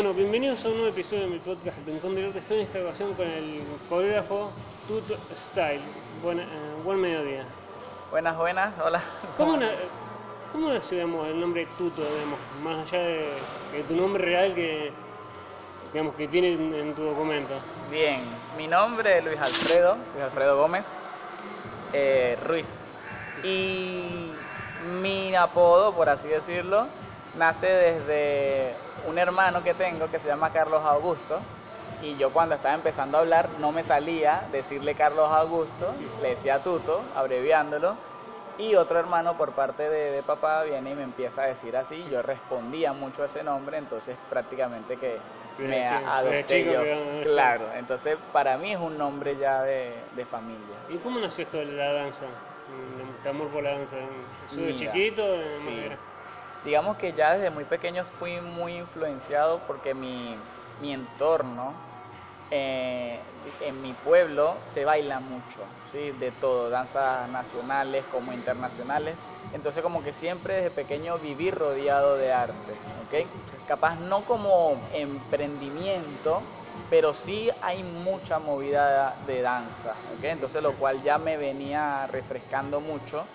Bueno, bienvenidos a un nuevo episodio de mi podcast Rincón del Arte. Estoy en esta ocasión con el coreógrafo Tuto Style. Buena, eh, buen mediodía. Buenas, buenas, hola. ¿Cómo, na- cómo nació digamos, el nombre Tuto, digamos, más allá de, de tu nombre real que, digamos, que tiene en, en tu documento? Bien, mi nombre es Luis Alfredo, Luis Alfredo Gómez eh, Ruiz. Y mi apodo, por así decirlo, nace desde un hermano que tengo que se llama Carlos Augusto. Y yo cuando estaba empezando a hablar no me salía decirle Carlos Augusto, le decía Tuto, abreviándolo. Y otro hermano por parte de, de papá viene y me empieza a decir así. Yo respondía mucho a ese nombre, entonces prácticamente que me chico- adopté yo. Claro, entonces para mí es un nombre ya de, de familia. ¿Y cómo nació esto de la danza? ¿Tu amor por la danza? ¿Eso de chiquito? de sí. Digamos que ya desde muy pequeño fui muy influenciado porque mi, mi entorno, eh, en mi pueblo, se baila mucho, ¿sí? de todo, danzas nacionales como internacionales. Entonces como que siempre desde pequeño viví rodeado de arte, ¿ok? Capaz no como emprendimiento, pero sí hay mucha movida de danza, ¿ok? Entonces lo cual ya me venía refrescando mucho.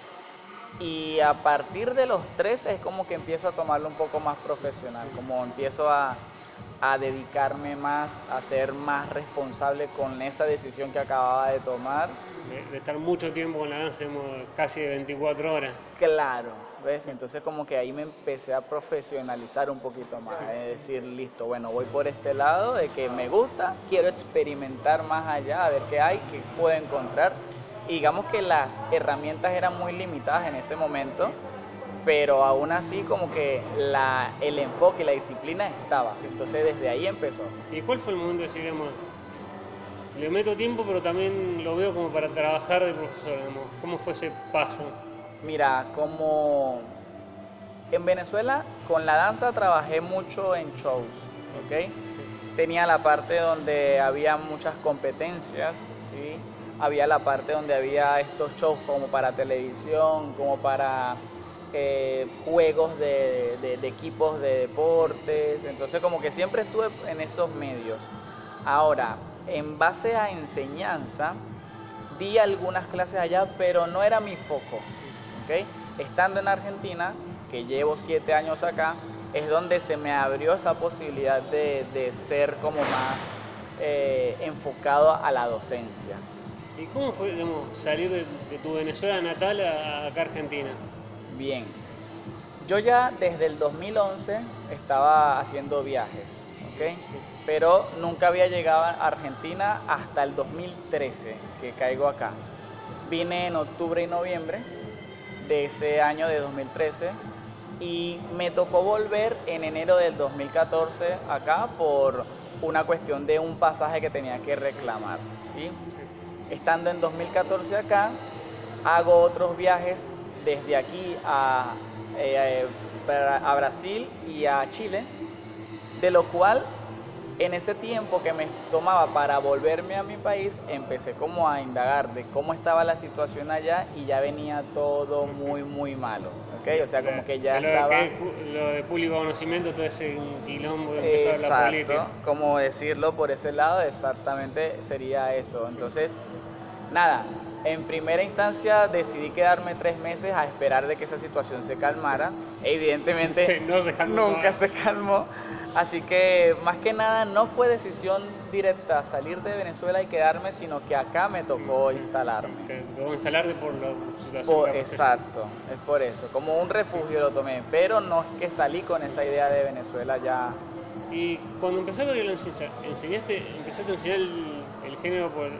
Y a partir de los 13 es como que empiezo a tomarlo un poco más profesional, como empiezo a, a dedicarme más, a ser más responsable con esa decisión que acababa de tomar. De, de estar mucho tiempo con la danza, casi de 24 horas. Claro, ¿ves? Entonces como que ahí me empecé a profesionalizar un poquito más, es decir, listo, bueno, voy por este lado de que me gusta, quiero experimentar más allá, a ver qué hay, qué puedo encontrar. Y digamos que las herramientas eran muy limitadas en ese momento, pero aún así como que la, el enfoque, la disciplina estaba. Entonces desde ahí empezó. ¿Y cuál fue el momento de decir, digamos, le meto tiempo, pero también lo veo como para trabajar de profesor? ¿Cómo fue ese paso? Mira, como en Venezuela con la danza trabajé mucho en shows, ¿ok? Tenía la parte donde había muchas competencias, ¿sí? Había la parte donde había estos shows como para televisión, como para eh, juegos de, equipos de deportes, entonces como que siempre estuve en esos medios. Ahora, en base a enseñanza, di algunas clases allá, pero no era mi foco. ¿ok? Estando en Argentina, que llevo siete años acá, es donde se me abrió esa posibilidad de, de ser como más eh, enfocado a la docencia. ¿Y cómo fue, digamos, salir de, de tu Venezuela natal a acá a Argentina? Bien, yo ya desde el 2011 estaba haciendo viajes, ¿ok? Pero nunca había llegado a Argentina hasta el 2013, que caigo acá. Vine en octubre y noviembre de ese año de 2013 y me tocó volver en enero del 2014 acá por una cuestión de un pasaje que tenía que reclamar, ¿sí? Estando en 2014 acá, hago otros viajes desde aquí a, eh, para- a Brasil y a Chile, de lo cual en ese tiempo que me tomaba para volverme a mi país, empecé como a indagar de cómo estaba la situación allá y ya venía todo muy, muy malo, ¿ok? O sea, como que ya lo, estaba... que es cu- lo de público conocimiento, todo ese quilombo que empezó a ver la política. Exacto, como decirlo por ese lado, exactamente sería eso. Entonces, nada, en primera instancia decidí quedarme tres meses a esperar de que esa situación se calmara. Evidentemente Sí, no se calmó nunca se calmó. Así que más que nada no fue decisión directa salir de Venezuela y quedarme, sino que acá me tocó instalarme. Te tocó instalarte por la situación. Por- exacto, es por eso. Como un refugio lo tomé, pero no es que salí con esa idea de Venezuela ya Y cuando empezaste a la enseñanza, ¿enseñaste, empezaste a enseñar el, el género por,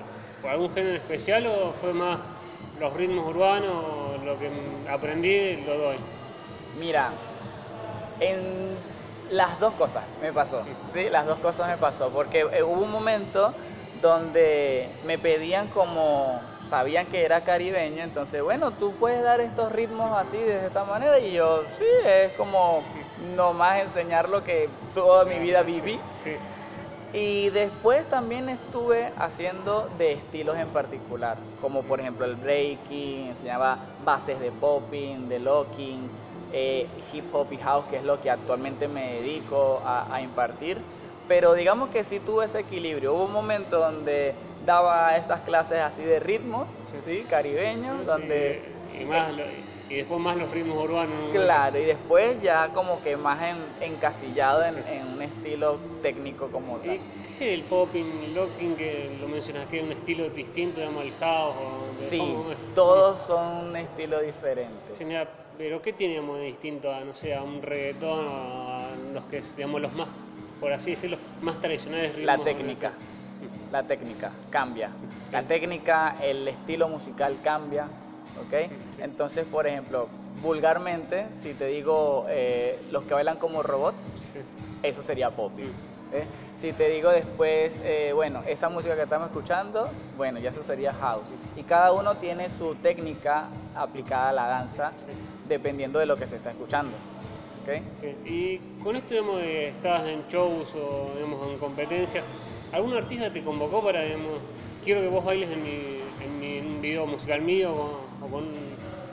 por algún género especial o fue más los ritmos urbanos o lo que aprendí lo doy? Mira, en las dos cosas me pasó, ¿sí? Las dos cosas me pasó, porque eh, hubo un momento donde me pedían como, sabían que era caribeño, entonces, bueno, tú puedes dar estos ritmos así, de esta manera, y yo, sí, es como nomás enseñar lo que toda mi vida viví. Sí. Y después también estuve haciendo de estilos en particular, como por ejemplo el breaking, enseñaba bases de popping, de locking, eh, hip hop y house, que es lo que actualmente me dedico a, impartir. Pero digamos que sí tuve ese equilibrio. Hubo un momento donde daba estas clases así de ritmos, ¿sí? caribeños, donde... Y, más y después más los ritmos urbanos. Claro, y después ya como que más encasillado en, un estilo técnico como tal. ¿Y qué es el popping, el locking que lo mencionas, que es un estilo distinto, digamos, al house? O sí, todos son un estilo diferente. pero ¿qué tenemos de distinto a, no sé, a un reggaetón o a los que, digamos, los más, por así decirlo, más tradicionales ritmos? La técnica, la técnica cambia. La técnica, el estilo musical cambia ¿ok? Entonces, por ejemplo, vulgarmente, si te digo eh, los que bailan como robots, eso sería popping. ¿eh? Si te digo después, eh, bueno, esa música que estamos escuchando, bueno, ya eso sería house. Y cada uno tiene su técnica aplicada a la danza, dependiendo de lo que se está escuchando. ¿okay? Y con esto, digamos, de estás en shows o digamos, en competencias, ¿algún artista te convocó para, digamos, quiero que vos bailes en mi, en mi video musical mío? o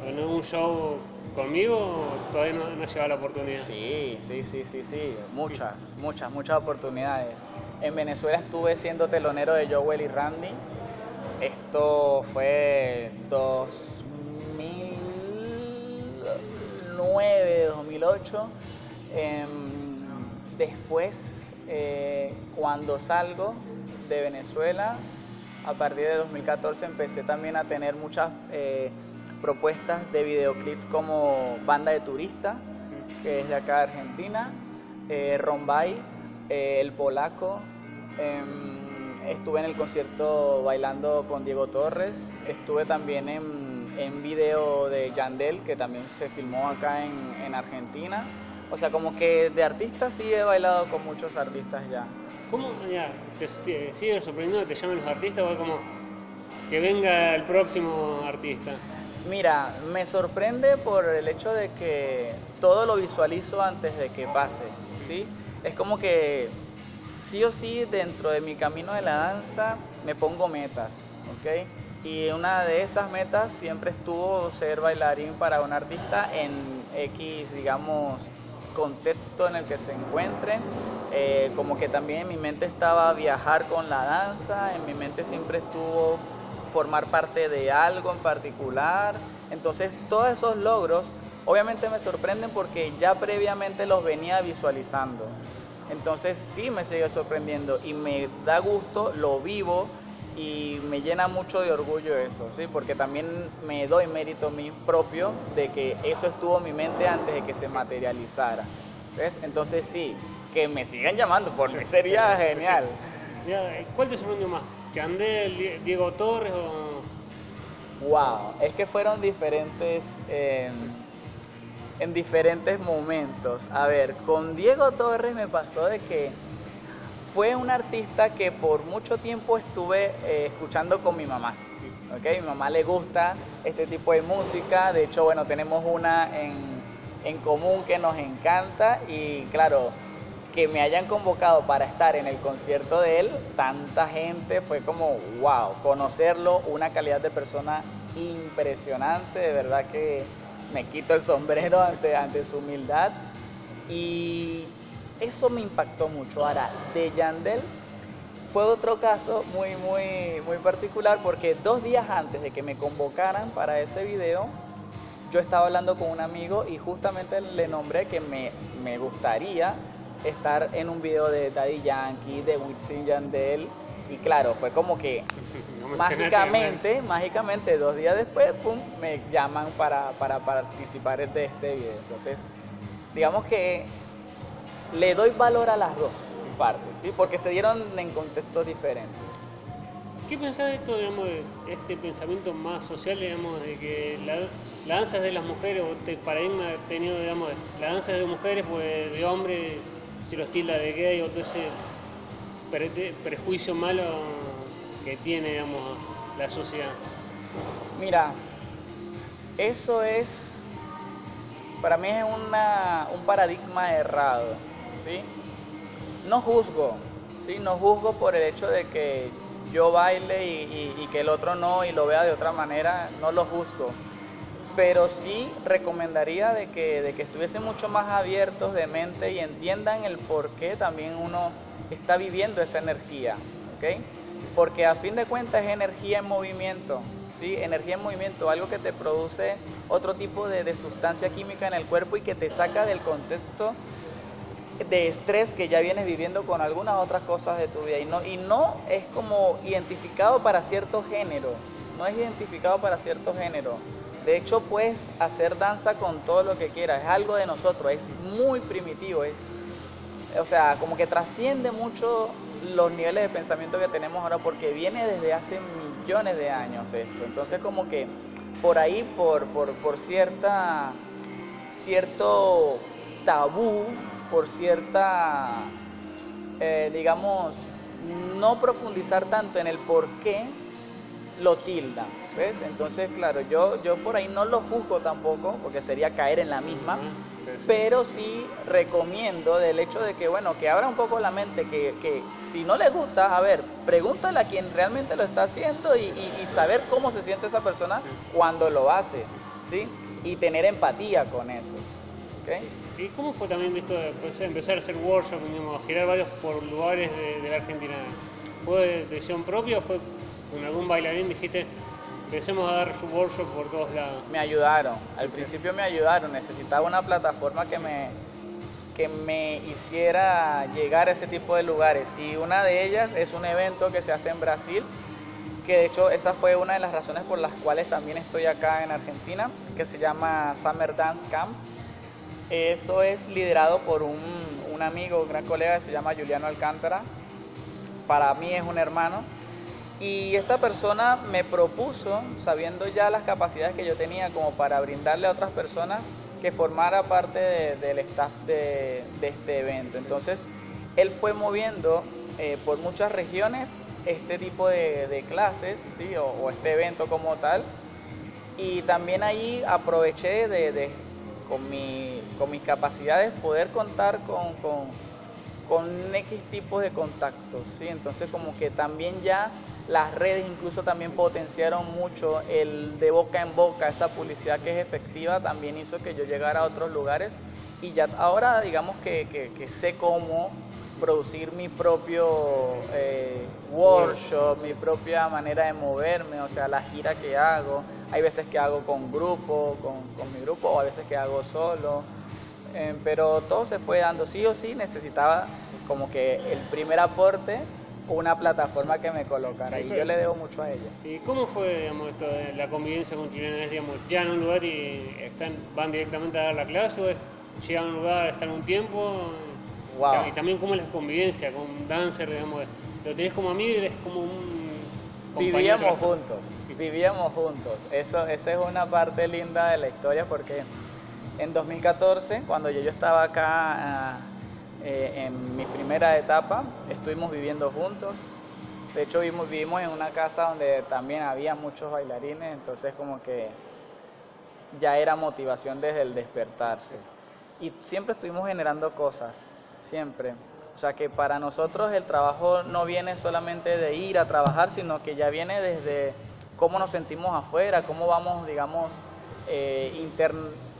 en un show conmigo, todavía no, no he llegado la oportunidad. Sí, sí, sí, sí, sí, muchas, muchas, muchas oportunidades. En Venezuela estuve siendo telonero de Joel y Randy. Esto fue 2009, 2008. Em, después, eh, cuando salgo de Venezuela, a partir de 2014 empecé también a tener muchas eh, propuestas de videoclips como Banda de Turista, que es de acá de Argentina, eh, Rombay, eh, El Polaco. Em, estuve en el concierto bailando con Diego Torres. Estuve también en, video de Yandel, que también se filmó acá en, en Argentina. O sea, como que de artistas sí he bailado con muchos artistas ya. ¿Cómo, ya, te, sigue sorprendiendo que te llamen los artistas o es como que venga el próximo artista? Mira, me sorprende por el hecho de que todo lo visualizo antes de que pase, ¿sí? Es como que sí o sí dentro de mi camino de la danza me pongo metas, ¿ok? Y una de esas metas siempre estuvo ser bailarín para un artista en X, digamos, contexto en el que se encuentren. Eh, como que también en mi mente estaba viajar con la danza, en mi mente siempre estuvo formar parte de algo en particular. Entonces todos esos logros obviamente me sorprenden porque ya previamente los venía visualizando. Entonces sí me sigue sorprendiendo y me da gusto, lo vivo y me llena mucho de orgullo eso, ¿sí? porque también me doy mérito a mí propio de que eso estuvo en mi mente antes de que se materializara. ¿Ves? Entonces sí, que me sigan llamando, por mí sería genial. ¿Cuál te sorprendió más? ¿Chandel, Diego Torres o...? Wow, es que fueron diferentes... en diferentes momentos. A ver, con Diego Torres me pasó de que fue un artista que por mucho tiempo estuve eh, escuchando con mi mamá. ¿okay? Mi mamá le gusta este tipo de música, de hecho, bueno, tenemos una en, común que nos encanta y claro, que me hayan convocado para estar en el concierto de él, tanta gente, fue como, wow, conocerlo, una calidad de persona impresionante, de verdad que me quito el sombrero ante, ante su humildad. Y eso me impactó mucho. Ahora, de Yandel fue otro caso muy, muy, muy particular porque dos días antes de que me convocaran para ese video, yo estaba hablando con un amigo y justamente le nombré que me, me gustaría estar en un video de Daddy Yankee, de Wisin Yandel. Y claro, fue como que mágicamente, mágicamente, dos días después, pum, me llaman para, para participar de este video. Entonces, digamos que le doy valor a las dos partes, ¿sí? porque se dieron en contextos diferentes. ¿Qué pensás de esto, digamos, de este pensamiento más social, digamos, de que la, danza es de las mujeres, o este paradigma tenido, digamos, la danza es de mujeres, pues de hombres se lo estila de gay, o todo ese prejuicio malo que tiene, digamos, la sociedad? Mira, eso es, para mí es una, un paradigma errado ¿sí? No juzgo, ¿sí? No juzgo por el hecho de que yo baile y, que el otro no y lo vea de otra manera, no lo juzgo. pero sí recomendaría de que, de que estuviesen mucho más abiertos de mente y entiendan el por qué también uno está viviendo esa energía, ¿ok? Porque a fin de cuentas es energía en movimiento, ¿sí? Energía en movimiento, algo que te produce otro tipo de, de sustancia química en el cuerpo y que te saca del contexto de estrés que ya vienes viviendo con algunas otras cosas de tu vida. Y no, y no es como identificado para cierto género, no es identificado para cierto género. De hecho, puedes hacer danza con todo lo que quieras, es algo de nosotros, es muy primitivo, es, o sea, como que trasciende mucho los niveles de pensamiento que tenemos ahora porque viene desde hace millones de años esto. Entonces, como que por ahí, por, por, por cierta, cierto tabú, por cierta, eh, digamos, no profundizar tanto en el por qué lo tildan, ¿ves? Entonces, claro, yo, yo por ahí no lo juzgo tampoco, porque sería caer en la misma, pero sí recomiendo del hecho de que, bueno, que abra un poco la mente, que, que si no le gusta, a ver, pregúntale a quien realmente lo está haciendo y, y, saber cómo se siente esa persona cuando lo hace, ¿sí? Y tener empatía con eso, ¿ok? ¿Y cómo fue también esto de pues, empezar a hacer workshop, digamos, girar varios por lugares de, de la Argentina? ¿Fue de decisión propia o fue con algún bailarín dijiste, empecemos a dar su workshop por todos lados? Me ayudaron, al principio me ayudaron, necesitaba una plataforma que me, que me hiciera llegar a ese tipo de lugares y una de ellas es un evento que se hace en Brasil, que de hecho esa fue una de las razones por las cuales también estoy acá en Argentina, que se llama Summer Dance Camp. Eso es liderado por un, un amigo, un gran colega que se llama Juliano Alcántara. Para mí es un hermano y esta persona me propuso, sabiendo ya las capacidades que yo tenía como para brindarle a otras personas, que formara parte de, del staff de, de, este evento. Entonces, él fue moviendo eh, por muchas regiones este tipo de, de clases, ¿sí? O, o, este evento como tal. Y también ahí aproveché de, con, mi, con, mis capacidades, poder contar con, con, con X tipos de contactos, ¿sí? Entonces, como que también ya las redes incluso también potenciaron mucho el de boca en boca, esa publicidad que es efectiva también hizo que yo llegara a otros lugares y ya ahora digamos que, que, sé cómo producir mi propio eh, workshop, mi propia manera de moverme, o sea, la gira que hago. Hay veces que hago con grupo, con, con mi grupo, o a veces que hago solo. Eh, pero todo se fue dando, sí o sí necesitaba como que el primer aporte una plataforma que me colocara y yo le debo mucho a ella. ¿Y cómo fue digamos, esto de la convivencia con chilenos? Digamos, ¿Llegan a un lugar y están, van directamente a dar la clase o es, llegan a un lugar, están un tiempo? Wow. Y también cómo es la convivencia con un dancer, digamos, lo tenés como amigo eres como un... Vivíamos juntos, vivíamos juntos. Eso, esa es una parte linda de la historia porque en 2014, cuando yo, yo estaba acá... Uh, eh, en mi primera etapa estuvimos viviendo juntos. De hecho, vivimos, vivimos en una casa donde también había muchos bailarines, entonces como que ya era motivación desde el despertarse. Y siempre estuvimos generando cosas, siempre. O sea que para nosotros el trabajo no viene solamente de ir a trabajar, sino que ya viene desde cómo nos sentimos afuera, cómo vamos, digamos, eh, inter,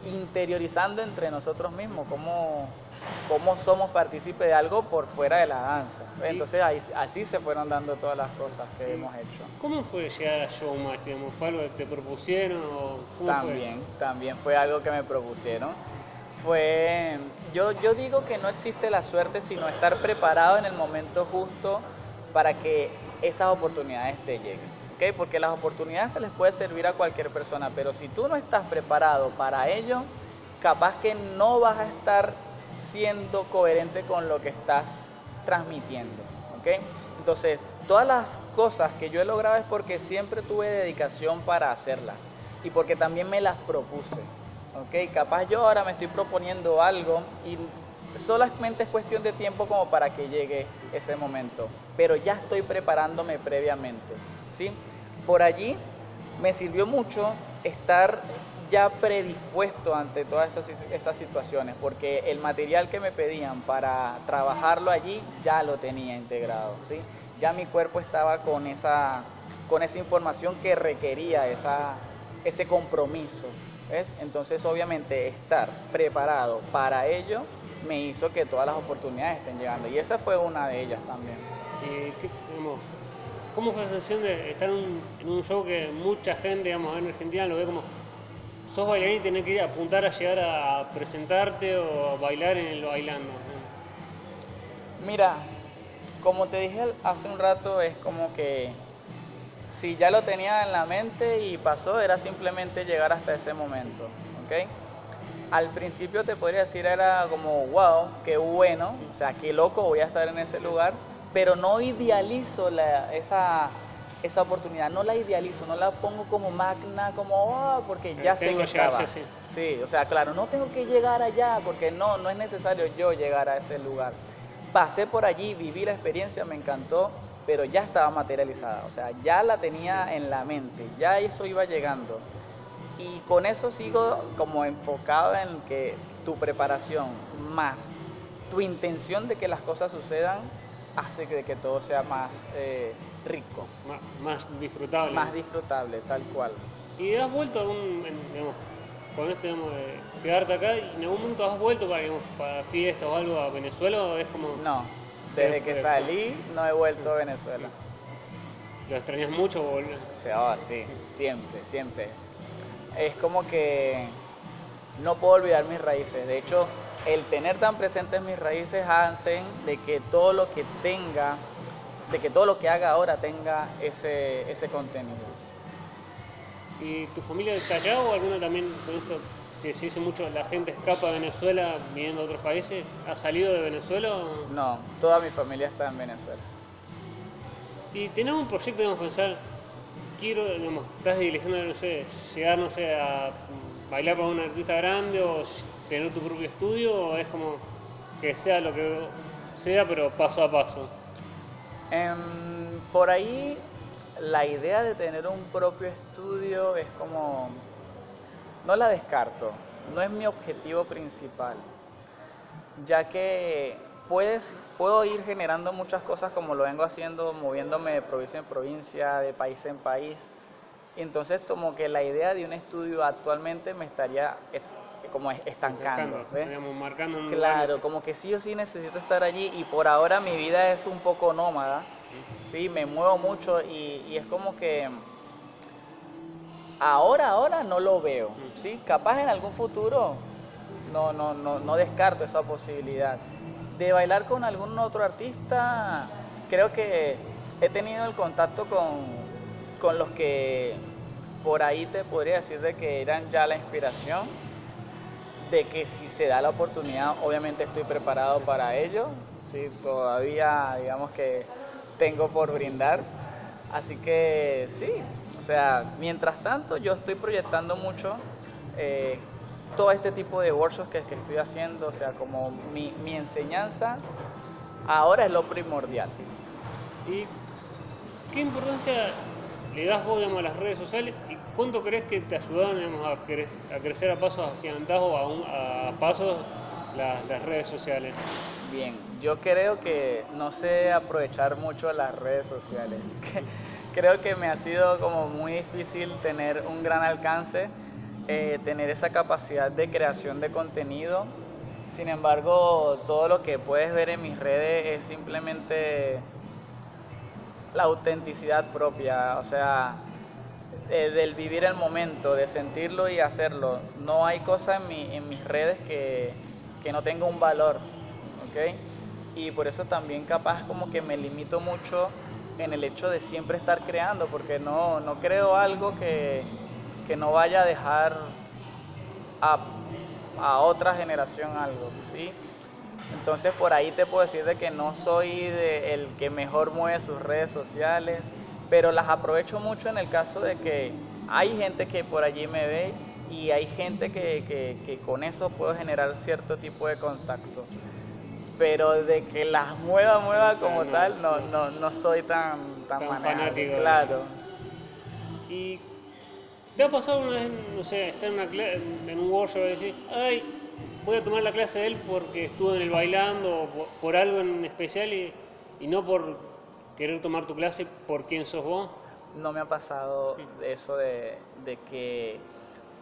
interiorizando entre nosotros mismos, cómo cómo somos partícipes de algo por fuera de la danza. Entonces ahí, así se fueron dando todas las cosas que hemos hecho. ¿Cómo fue llegar a Showmatch? ¿Fue algo que te propusieron? O también, fue? también fue algo que me propusieron. Fue, yo, yo digo que no existe la suerte sino estar preparado en el momento justo para que esas oportunidades te lleguen. ¿Okay? Porque las oportunidades se les puede servir a cualquier persona, pero si tú no estás preparado para ello, capaz que no vas a estar siendo coherente con lo que estás transmitiendo. ¿ok? Entonces, todas las cosas que yo he logrado es porque siempre tuve dedicación para hacerlas y porque también me las propuse. ¿ok? Capaz yo ahora me estoy proponiendo algo y solamente es cuestión de tiempo como para que llegue ese momento, pero ya estoy preparándome previamente. ¿sí? Por allí me sirvió mucho estar ya predispuesto ante todas esas, esas, situaciones, porque el material que me pedían para trabajarlo allí ya lo tenía integrado, ¿sí? Ya mi cuerpo estaba con esa, con esa información que requería esa, ese compromiso, ¿Ves? Entonces, obviamente, estar preparado para ello me hizo que todas las oportunidades estén llegando. Y esa fue una de ellas también. ¿Y qué, digamos, ¿Cómo fue la sensación de estar en un, en un show que mucha gente, digamos, en Argentina lo ve como sos bailarín y tenés que apuntar a llegar a presentarte o a bailar en el bailando? Mira, como te dije hace un rato, es como que si ya lo tenía en la mente y pasó, era simplemente llegar hasta ese momento, ¿ok? Al principio te podría decir era como, wow, qué bueno, o sea, qué loco voy a estar en ese lugar, pero no idealizo esa, esa oportunidad, no la idealizo, no la pongo como magna, como, oh, porque ya sé que estaba. Sí. sí, o sea, claro, no tengo que llegar allá, porque no, no es necesario yo llegar a ese lugar. Pasé por allí, viví la experiencia, me encantó, pero ya estaba materializada, o sea, ya la tenía en la mente, ya eso iba llegando. Y con eso sigo como enfocado en que tu preparación más tu intención de que las cosas sucedan hace que, que todo sea más eh, rico. Más, disfrutable. Más disfrutable, tal cual. ¿Y has vuelto algún, digamos, con esto digamos, de quedarte acá y en algún momento has vuelto para, digamos, para fiestas o algo a Venezuela o es como... No, desde que salí no he vuelto a Venezuela. ¿Lo extrañas mucho o oh, sí, siempre, siempre. Es como que no puedo olvidar mis raíces. De hecho, el tener tan presentes mis raíces hacen de que todo lo que tenga, de que todo lo que haga ahora tenga ese, ese contenido. ¿Y tu familia está allá o alguna también con esto? Si se dice mucho, la gente escapa de Venezuela viniendo a otros países. ¿Ha salido de Venezuela? No, toda mi familia está en Venezuela. ¿Y tenemos un proyecto, digamos, pensar, quiero, estás dirigiendo, no sé, llegar, no sé, a bailar para un artista grande o tener tu propio estudio o es como que sea lo que sea, pero paso a paso? Em, por ahí la idea de tener un propio estudio es como, no la descarto, no es mi objetivo principal, ya que puedes, puedo ir generando muchas cosas como lo vengo haciendo, moviéndome de provincia en provincia, de país en país. Entonces, como que la idea de un estudio actualmente me estaría como estancando. marcando claro, como que sí o sí necesito estar allí y por ahora mi vida es un poco nómada, sí, me muevo mucho y, es como que ahora, ahora no lo veo, sí, capaz en algún futuro no, no, no, no descarto esa posibilidad. De bailar con algún otro artista, creo que he tenido el contacto con, con los que por ahí te podría decir de que eran ya la inspiración de que si se da la oportunidad, obviamente estoy preparado para ello. Sí, todavía, digamos que tengo por brindar. Así que sí, o sea, mientras tanto yo estoy proyectando mucho eh, todo este tipo de workshops que, que, estoy haciendo, o sea, como mi, mi enseñanza ahora es lo primordial. ¿Y qué importancia le das vos a las redes sociales y cuánto crees que te ayudaron a, crecer a pasos agigantados o a, a pasos las, redes sociales? Bien, yo creo que no sé aprovechar mucho las redes sociales. creo que me ha sido como muy difícil tener un gran alcance, eh, tener esa capacidad de creación de contenido. Sin embargo, todo lo que puedes ver en mis redes es simplemente la autenticidad propia, o sea, eh, del vivir el momento, de sentirlo y hacerlo. No hay cosa en, mi, en mis redes que, que, no tenga un valor, ¿ok? Y por eso también capaz como que me limito mucho en el hecho de siempre estar creando, porque no, no creo algo que, que no vaya a dejar a, a otra generación algo, ¿sí? Entonces por ahí te puedo decir de que no soy el que mejor mueve sus redes sociales, pero las aprovecho mucho en el caso de que hay gente que por allí me ve y hay gente que, que, con eso puedo generar cierto tipo de contacto. Pero de que las mueva, mueva como tal, no, no, no soy tan, tan, fanático. Claro. ¿Y te ha pasado una vez, no sé, estar en, una, en un workshop y decir, ay, voy a tomar la clase de él porque estuvo en el bailando o por, algo en especial y, no por querer tomar tu clase por quién sos vos? No me ha pasado eso de, que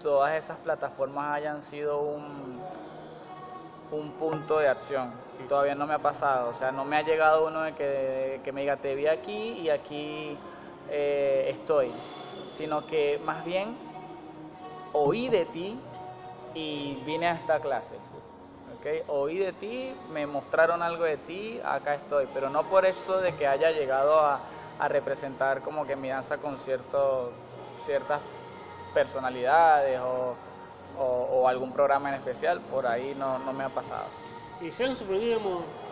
todas esas plataformas hayan sido un, un punto de acción. Todavía no me ha pasado, o sea, no me ha llegado uno de que, me diga, te vi aquí y aquí eh, estoy, sino que más bien oí de ti y vine a esta clase. ¿okay? Oí de ti, me mostraron algo de ti, acá estoy, pero no por eso de que haya llegado a, representar como que mi danza con cierto, ciertas personalidades o, algún programa en especial, por ahí no, no me ha pasado. ¿Y se han sorprendido,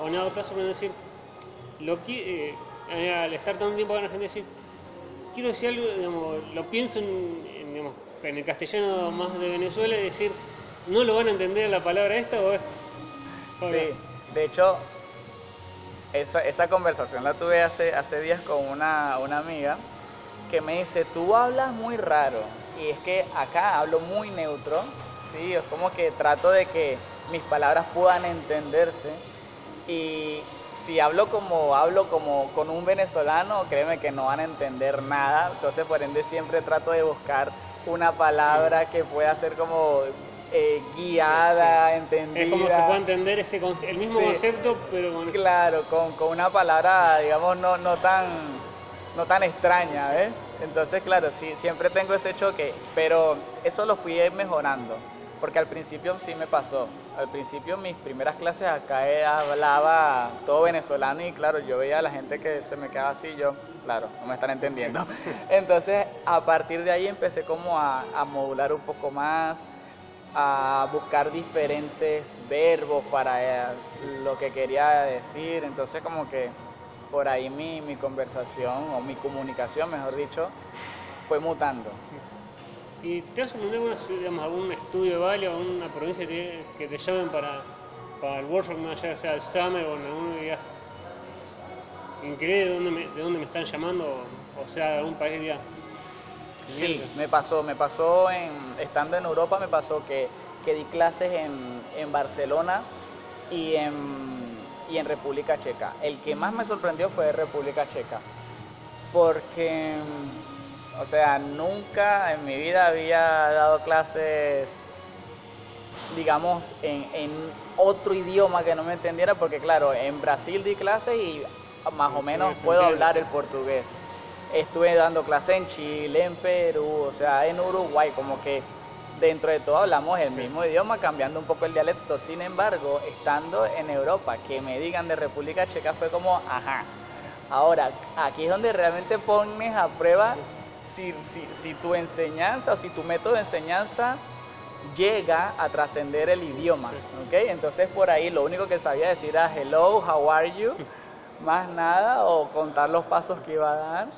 o no, te sorprendido decir, lo que, eh, al estar tanto tiempo en Argentina, decir, quiero decir algo, digamos, lo pienso en, digamos, en el castellano más de Venezuela y decir, ¿no lo van a entender la palabra esta o es... Sí, de hecho, esa, esa conversación la tuve hace, hace días con una, una amiga que me dice, tú hablas muy raro. Y es que acá hablo muy neutro, ¿sí? Es como que trato de que mis palabras puedan entenderse. Y si hablo como hablo como con un venezolano, créeme que no van a entender nada. Entonces, por ende, siempre trato de buscar una palabra que pueda ser como eh, guiada, entendida. Es como se puede entender ese el mismo concepto, pero con... Claro, con, con, una palabra, digamos, no, no tan no tan extraña, ¿ves? Entonces, claro, sí, siempre tengo ese choque, pero eso lo fui mejorando, porque al principio sí me pasó. Al principio, mis primeras clases acá eh, hablaba todo venezolano y, claro, yo veía a la gente que se me quedaba así, yo, claro, no me están entendiendo. Entonces, a partir de ahí empecé como a, a modular un poco más, a buscar diferentes verbos para eh, lo que quería decir, entonces como que por ahí mi, mi conversación o mi comunicación, mejor dicho, fue mutando. ¿Y te has digamos, algún estudio de o alguna provincia que te, llamen para, para el workshop, ya sea el Summer o en alguno que increíble de dónde, me, están llamando, o sea, de algún país ya. Sí, me pasó, me pasó en, estando en Europa, me pasó que, que di clases en, en Barcelona y en y en República Checa. El que más me sorprendió fue República Checa, porque, o sea, nunca en mi vida había dado clases, digamos, en, en otro idioma que no me entendiera, porque claro, en Brasil di clases y más o menos puedo hablar el portugués. Estuve dando clases en Chile, en Perú, o sea, en Uruguay, como que dentro de todo hablamos el mismo idioma, cambiando un poco el dialecto. Sin embargo, estando en Europa, que me digan de República Checa fue como, ajá. Ahora, aquí es donde realmente pones a prueba si, si, si tu enseñanza o si tu método de enseñanza llega a trascender el idioma. ¿okay? Entonces por ahí lo único que sabía decir era hello, how are you, más nada, o contar los pasos que iba a dar.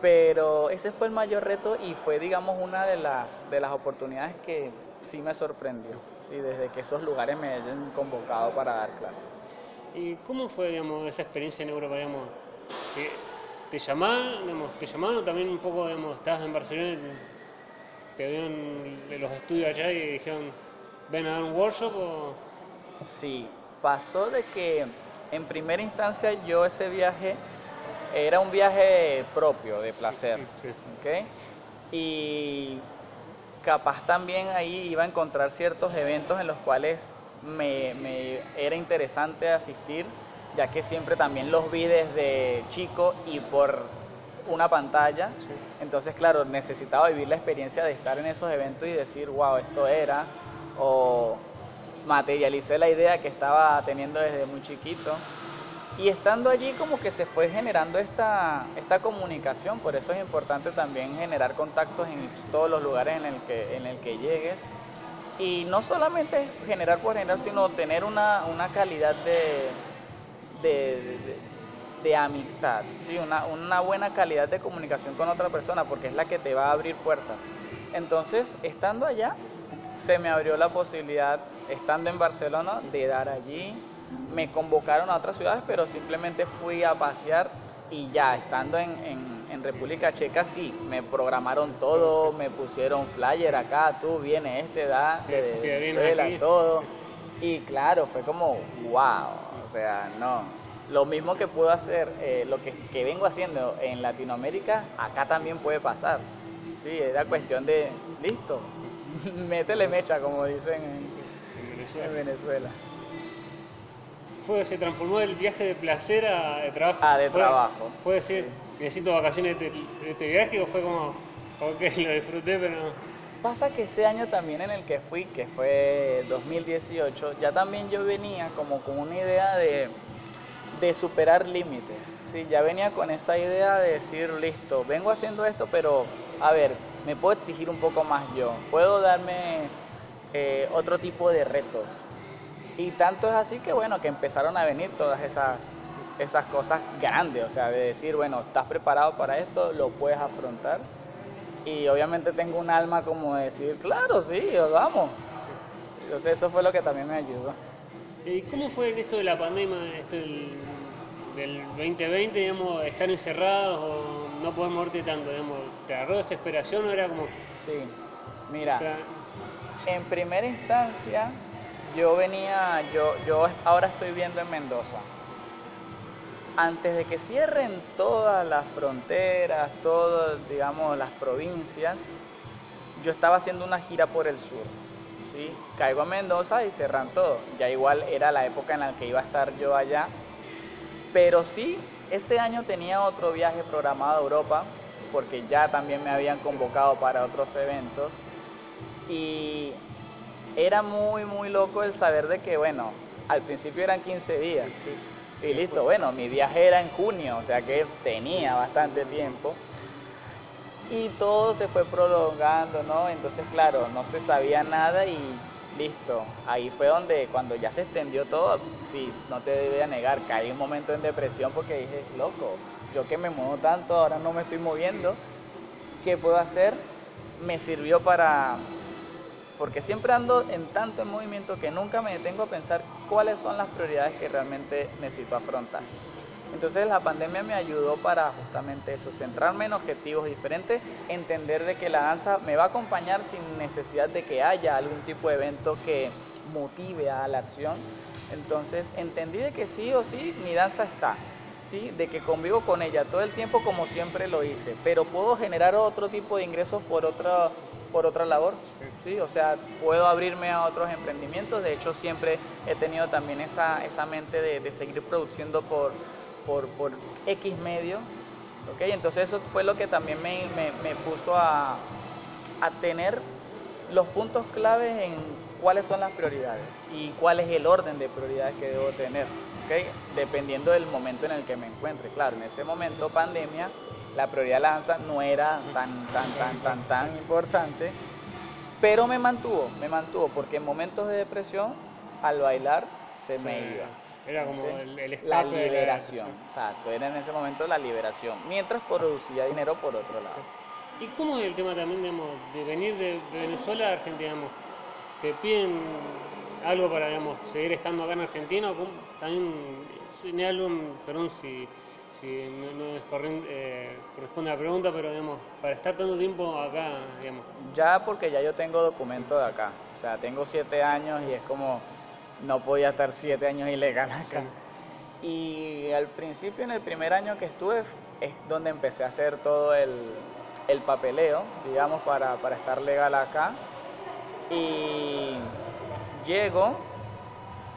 Pero ese fue el mayor reto y fue, digamos, una de las, de las oportunidades que sí me sorprendió, ¿sí? desde que esos lugares me hayan convocado para dar clases. ¿Y cómo fue, digamos, esa experiencia en Europa, digamos? ¿Te llamaron, digamos, te llamaron también un poco, digamos, estabas en Barcelona, te vieron los estudios allá y dijeron, ven a dar un workshop o...? Sí, pasó de que en primera instancia yo ese viaje era un viaje propio, de placer. ¿okay? Y capaz también ahí iba a encontrar ciertos eventos en los cuales me, era interesante asistir, ya que siempre también los vi desde chico y por una pantalla. Entonces, claro, necesitaba vivir la experiencia de estar en esos eventos y decir, wow, esto era, o materialicé la idea que estaba teniendo desde muy chiquito. Y estando allí como que se fue generando esta, esta comunicación, por eso es importante también generar contactos en todos los lugares en el que, en el que llegues. Y no solamente generar por generar, sino tener una, una calidad de, de, amistad, ¿sí? una, una buena calidad de comunicación con otra persona, porque es la que te va a abrir puertas. Entonces, estando allá, se me abrió la posibilidad, estando en Barcelona, de dar allí me convocaron a otras ciudades, pero simplemente fui a pasear y ya, estando en, en, República Checa, sí, me programaron todo, me pusieron flyer acá, tú vienes este, da, de Venezuela, todo. Y claro, fue como, wow, sea, no. Lo mismo que puedo hacer, eh, lo que, que, vengo haciendo en Latinoamérica, acá también puede pasar. Sí, era cuestión de, listo, métele mecha, como dicen en, Venezuela. Fue, se transformó el viaje de placer a de trabajo. Ah, de trabajo. ¿Puede decir, necesito vacaciones de, este viaje o fue como, ok, lo disfruté, pero Pasa que ese año también en el que fui, que fue 2018, ya también yo venía como con una idea de, de superar límites. Sí, ya venía con esa idea de decir, listo, vengo haciendo esto, pero a ver, me puedo exigir un poco más yo, puedo darme eh, otro tipo de retos. Y tanto es así que bueno, que empezaron a venir todas esas, esas cosas grandes, o sea, de decir, bueno, estás preparado para esto, lo puedes afrontar y obviamente tengo un alma como decir, claro, sí, vamos. Entonces eso fue lo que también me ayudó. ¿Y cómo fue en esto de la pandemia, esto del, 2020, digamos, estar encerrados o no poder moverte tanto, digamos, ¿te agarró desesperación o era como...? Sí, mira, en primera instancia yo venía, yo, yo ahora estoy viendo en Mendoza, antes de que cierren todas las fronteras, todas, digamos, las provincias, yo estaba haciendo una gira por el sur. ¿sí? Caigo a Mendoza y cerran todo. Ya igual era la época en la que iba a estar yo allá. Pero sí, ese año tenía otro viaje programado a Europa, porque ya también me habían convocado para otros eventos. Y era muy, muy loco el saber de que, bueno, al principio eran 15 días. ¿sí? Y listo, bueno, mi viaje era en junio, o sea que tenía bastante tiempo. Y todo se fue prolongando, ¿no? Entonces, claro, no se sabía nada y listo. Ahí fue donde, cuando ya se extendió todo, sí, no te debía negar, caí un momento en depresión porque dije, loco, yo que me muevo tanto, ahora no me estoy moviendo, ¿qué puedo hacer? Me sirvió para porque siempre ando en tanto en movimiento que nunca me detengo a pensar cuáles son las prioridades que realmente necesito afrontar. Entonces la pandemia me ayudó para justamente eso, centrarme en objetivos diferentes, entender de que la danza me va a acompañar sin necesidad de que haya algún tipo de evento que motive a la acción. Entonces entendí de que sí o sí mi danza está, ¿sí? de que convivo con ella todo el tiempo como siempre lo hice, pero puedo generar otro tipo de ingresos por otra por otra labor, sí, o sea, puedo abrirme a otros emprendimientos, de hecho siempre he tenido también esa, esa mente de, seguir produciendo por, por, por, X medio, ¿ok? Entonces eso fue lo que también me, me, puso a, a tener los puntos claves en cuáles son las prioridades y cuál es el orden de prioridades que debo tener, ¿ok? Dependiendo del momento en el que me encuentre. Claro, en ese momento pandemia la prioridad de la danza no era tan, tan, tan, tan, tan importante, pero me mantuvo, me mantuvo, porque en momentos de depresión, al bailar, se me iba. Era como el, el La liberación, exacto, era en ese momento la liberación, mientras producía dinero por otro lado. ¿Y cómo es el tema también de venir de, Venezuela a Argentina? ¿Te piden algo para digamos, seguir estando acá en Argentina? ¿O también, algo, perdón si si no, no eh, corresponde a la pregunta, pero digamos, para estar tanto tiempo acá, digamos. Ya porque ya yo tengo documento de acá, o sea, tengo siete años y es como, no podía estar siete años ilegal acá. Y al principio, en el primer año que estuve, es donde empecé a hacer todo el, el papeleo, digamos, para, para estar legal acá. Y llego,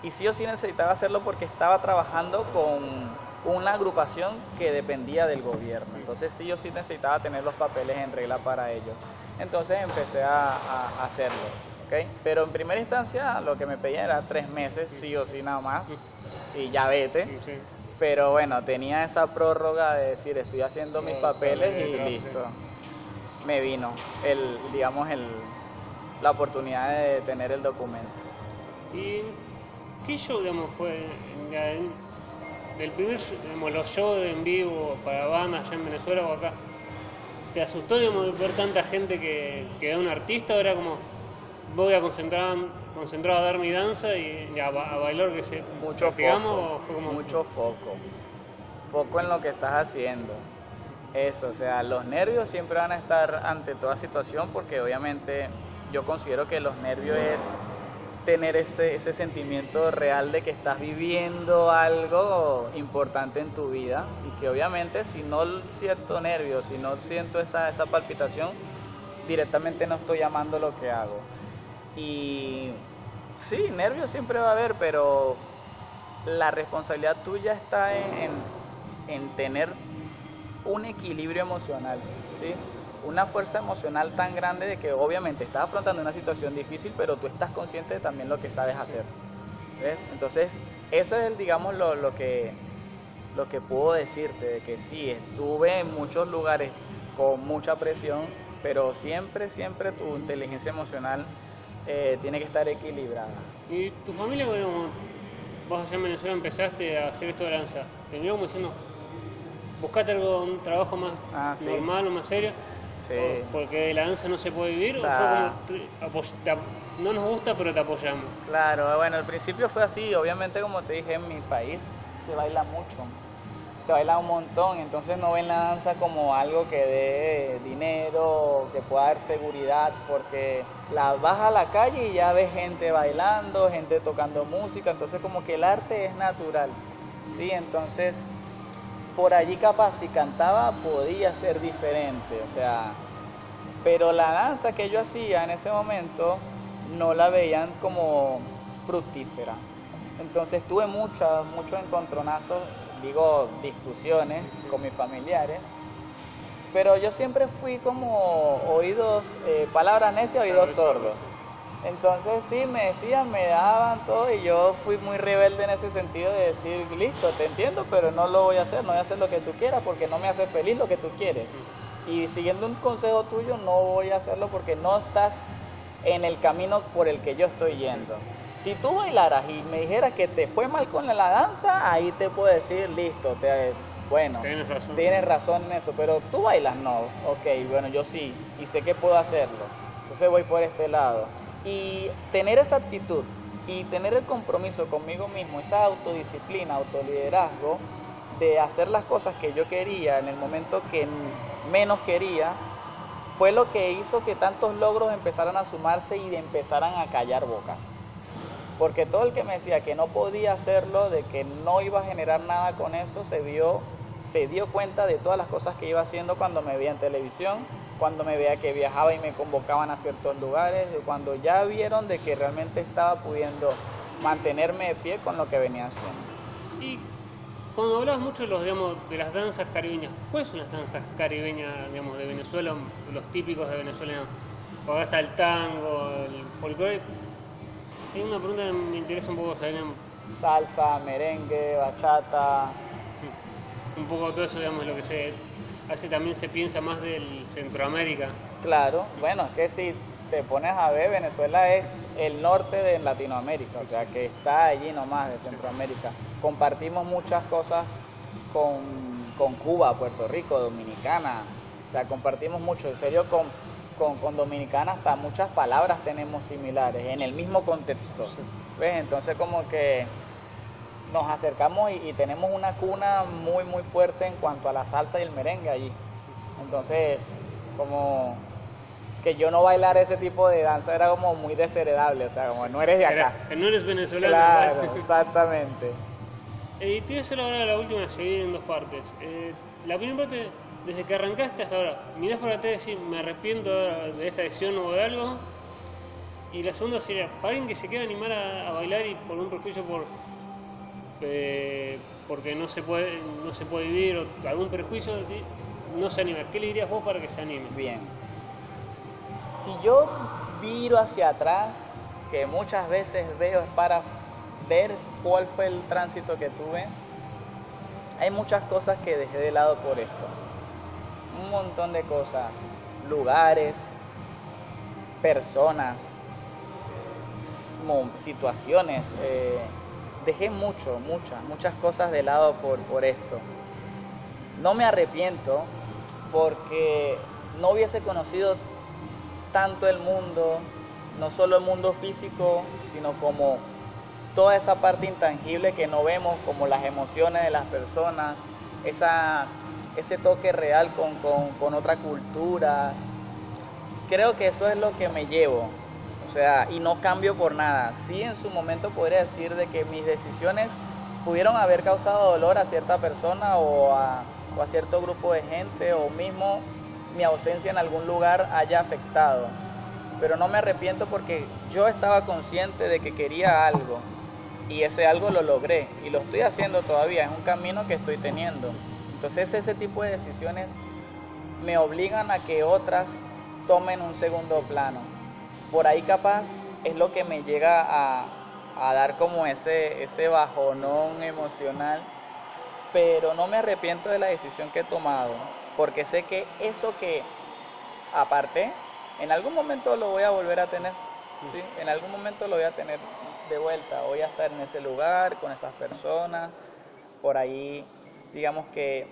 y sí o sí necesitaba hacerlo porque estaba trabajando con una agrupación que dependía del gobierno. Entonces sí o sí necesitaba tener los papeles en regla para ello. Entonces empecé a, hacerlo. ¿okay? Pero en primera instancia lo que me pedían era tres meses, sí o sí nada más, y ya vete. Pero bueno, tenía esa prórroga de decir estoy haciendo mis papeles y listo. Me vino el, digamos, el, la oportunidad de tener el documento. ¿Y qué show, digamos, fue del primer, digamos, los shows en vivo para bandas allá en Venezuela o acá, ¿te asustó digamos, ver tanta gente que, que un artista o era como voy a concentrar concentrado a dar mi danza y a, bailar que se mucho foco, fue como mucho foco. Foco en lo que estás haciendo. Eso o sea los nervios siempre van a estar ante toda situación porque obviamente yo considero que los nervios es tener ese, ese sentimiento real de que estás viviendo algo importante en tu vida y que obviamente si no siento nervios, si no siento esa, esa palpitación, directamente no estoy amando lo que hago. Y sí, nervios siempre va a haber, pero la responsabilidad tuya está en, en tener un equilibrio emocional, ¿sí? Una fuerza emocional tan grande de que obviamente estás afrontando una situación difícil, pero tú estás consciente de también lo que sabes hacer. ¿Ves? Entonces, eso es, digamos, lo, lo, que, lo que puedo decirte, de que sí, estuve en muchos lugares con mucha presión, pero siempre, siempre tu inteligencia emocional eh, tiene que estar equilibrada. ¿Y tu familia, bueno, vos allá en Venezuela empezaste a hacer esto de danza? ¿Te como diciendo, buscate algo, un trabajo más Ah, sí. normal o más serio? Sí. ¿O porque la danza no se puede vivir? O ¿O, sea- fue como, te- no nos gusta pero te apoyamos? Claro, bueno, al principio fue así, obviamente como te dije, en mi país se baila mucho, se baila un montón, entonces no ven la danza como algo que dé dinero, que pueda dar seguridad, porque la vas a la calle y ya ves gente bailando, gente tocando música, entonces como que el arte es natural, ¿sí? Entonces, por allí capaz si cantaba podía ser diferente, o sea, pero la danza que yo hacía en ese momento no la veían como fructífera. Entonces tuve muchas, muchos encontronazos, digo discusiones con mis familiares, pero yo siempre fui como oídos, eh, palabras necias, oídos sordos. Entonces sí, me decían, me daban todo y yo fui muy rebelde en ese sentido de decir, listo, te entiendo, pero no lo voy a hacer, no voy a hacer lo que tú quieras porque no me hace feliz lo que tú quieres. Y siguiendo un consejo tuyo, no voy a hacerlo porque no estás en el camino por el que yo estoy yendo. Si tú bailaras y me dijeras que te fue mal con la danza, ahí te puedo decir, listo, te, bueno, Tienes razón. tienes razón en eso, pero tú bailas no, ok, bueno, yo sí, y sé que puedo hacerlo, entonces voy por este lado. Y tener esa actitud y tener el compromiso conmigo mismo, esa autodisciplina, autoliderazgo, de hacer las cosas que yo quería en el momento que menos quería, fue lo que hizo que tantos logros empezaran a sumarse y empezaran a callar bocas. Porque todo el que me decía que no podía hacerlo, de que no iba a generar nada con eso, se vio, se dio cuenta de todas las cosas que iba haciendo cuando me veía en televisión, cuando me veía que viajaba y me convocaban a ciertos lugares, cuando ya vieron de que realmente estaba pudiendo mantenerme de pie con lo que venía haciendo. Y cuando hablabas mucho de, los, digamos, de las danzas caribeñas, ¿cuáles son las danzas caribeñas digamos, de Venezuela, los típicos de Venezuela? O está el tango, el folclore. Hay una pregunta que me interesa un poco saber Salsa, merengue, bachata, un poco todo eso, digamos, lo que se hace también se piensa más del Centroamérica. Claro, bueno, es que si te pones a ver, Venezuela es el norte de Latinoamérica, o sea que está allí nomás de Centroamérica. Compartimos muchas cosas con, con Cuba, Puerto Rico, Dominicana, o sea, compartimos mucho, en serio, con, con, con Dominicana hasta muchas palabras tenemos similares en el mismo contexto. ¿Ves? Entonces como que nos acercamos y, y tenemos una cuna muy muy fuerte en cuanto a la salsa y el merengue allí. Entonces, como que yo no bailar ese tipo de danza era como muy desheredable, o sea, como no eres de acá. Era- no eres venezolano. Claro, ¿verdad? exactamente. Eh, te voy a hacer ahora la última, se divide en dos partes. Eh, la primera parte, desde que arrancaste hasta ahora, mirás para atrás y decís, me arrepiento de esta decisión o de algo. Y la segunda sería, para alguien que se quiera animar a, a bailar y por un prejuicio por eh, porque no se puede no se puede vivir o algún prejuicio no se anima. ¿Qué le dirías vos para que se anime? Bien. Si yo viro hacia atrás, que muchas veces veo es para ver cuál fue el tránsito que tuve, hay muchas cosas que dejé de lado por esto. Un montón de cosas, lugares, personas, situaciones. eh, dejé mucho, muchas, muchas cosas de lado por, esto. No me arrepiento porque no hubiese conocido tanto el mundo, no solo el mundo físico, sino como toda esa parte intangible que no vemos, como las emociones de las personas, ese toque real con, con, con otras culturas. Creo que eso es lo que me llevo, sea, y no cambio por nada. Sí, en su momento podría decir de que mis decisiones pudieron haber causado dolor a cierta persona o a, o a cierto grupo de gente, o mismo mi ausencia en algún lugar haya afectado. Pero no me arrepiento porque yo estaba consciente de que quería algo y ese algo lo logré y lo estoy haciendo todavía, es un camino que estoy teniendo. Entonces ese tipo de decisiones me obligan a que otras tomen un segundo plano. Por ahí capaz es lo que me llega a, a dar como ese, ese bajonón emocional, pero no me arrepiento de la decisión que he tomado, porque sé que eso que aparte, en algún momento lo voy a volver a tener, ¿sí? en algún momento lo voy a tener de vuelta, voy a estar en ese lugar, con esas personas, por ahí, digamos que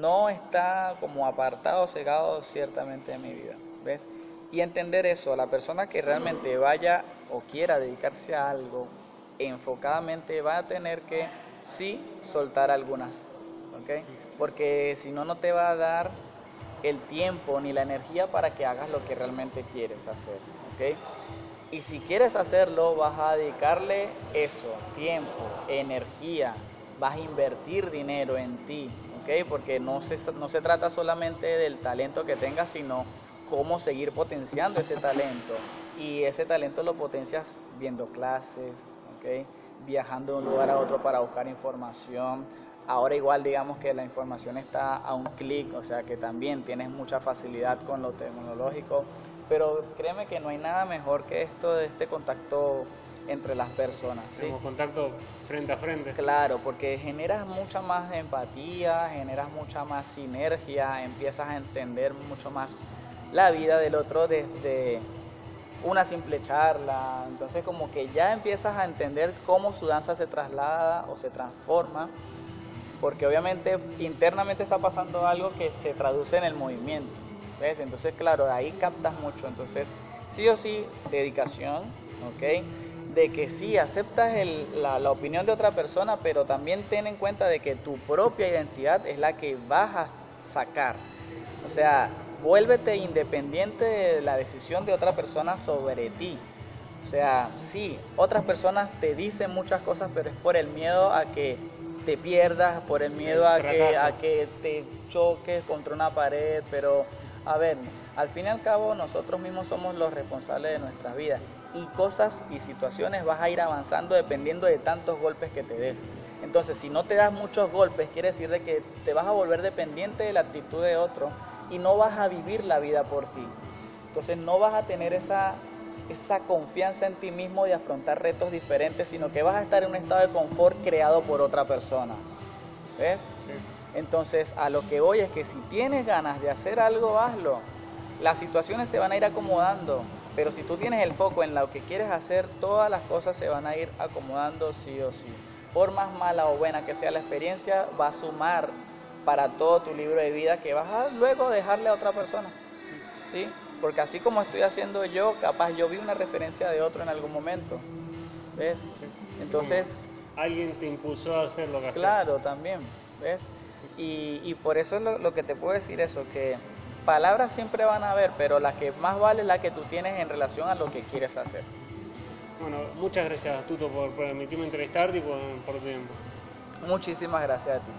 no está como apartado, cegado ciertamente de mi vida, ¿ves? Y entender eso, la persona que realmente vaya o quiera dedicarse a algo enfocadamente va a tener que sí soltar algunas, ¿ok? Porque si no, no te va a dar el tiempo ni la energía para que hagas lo que realmente quieres hacer, ¿ok? Y si quieres hacerlo, vas a dedicarle eso, tiempo, energía, vas a invertir dinero en ti, ¿ok? Porque no se, no se trata solamente del talento que tengas, sino cómo seguir potenciando ese talento. Y ese talento lo potencias viendo clases, ¿ok? Viajando de un lugar a otro para buscar información. Ahora igual digamos que la información está a un clic, o sea que también tienes mucha facilidad con lo tecnológico pero créeme que no hay nada mejor que esto de este contacto entre las personas. ¿sí? contacto frente a frente. Claro, porque generas mucha más empatía, generas mucha más sinergia, empiezas a entender mucho más la vida del otro desde una simple charla. Entonces como que ya empiezas a entender cómo su danza se traslada o se transforma, porque obviamente internamente está pasando algo que se traduce en el movimiento. ¿Ves? Entonces, claro, ahí captas mucho. Entonces, sí o sí, dedicación, ¿ok? De que sí, aceptas la, la, opinión de otra persona, pero también ten en cuenta de que tu propia identidad es la que vas a sacar. O sea, vuélvete independiente de la decisión de otra persona sobre ti. O sea, sí, otras personas te dicen muchas cosas, pero es por el miedo a que te pierdas, por el miedo a que, a que te choques contra una pared, pero a ver, al fin y al cabo nosotros mismos somos los responsables de nuestras vidas y cosas y situaciones vas a ir avanzando dependiendo de tantos golpes que te des. Entonces, si no te das muchos golpes, quiere decir de que te vas a volver dependiente de la actitud de otro y no vas a vivir la vida por ti. Entonces, no vas a tener esa esa confianza en ti mismo de afrontar retos diferentes, sino que vas a estar en un estado de confort creado por otra persona. ¿Ves? Sí. Entonces, a lo que voy es que si tienes ganas de hacer algo, hazlo. Las situaciones se van a ir acomodando, pero si tú tienes el foco en lo que quieres hacer, todas las cosas se van a ir acomodando sí o sí. Por más mala o buena que sea la experiencia, va a sumar para todo tu libro de vida que vas a luego dejarle a otra persona. ¿Sí? Porque así como estoy haciendo yo, capaz yo vi una referencia de otro en algún momento. ¿Ves? Entonces... Alguien te impulsó a hacer lo que Claro, también. ¿Ves? Y, por eso es lo, que te puedo decir eso, que palabras siempre van a haber, pero la que más vale es la que tú tienes en relación a lo que quieres hacer. Bueno, muchas gracias Tuto por permitirme entrevistarte y por, por tu tiempo. Muchísimas gracias a ti,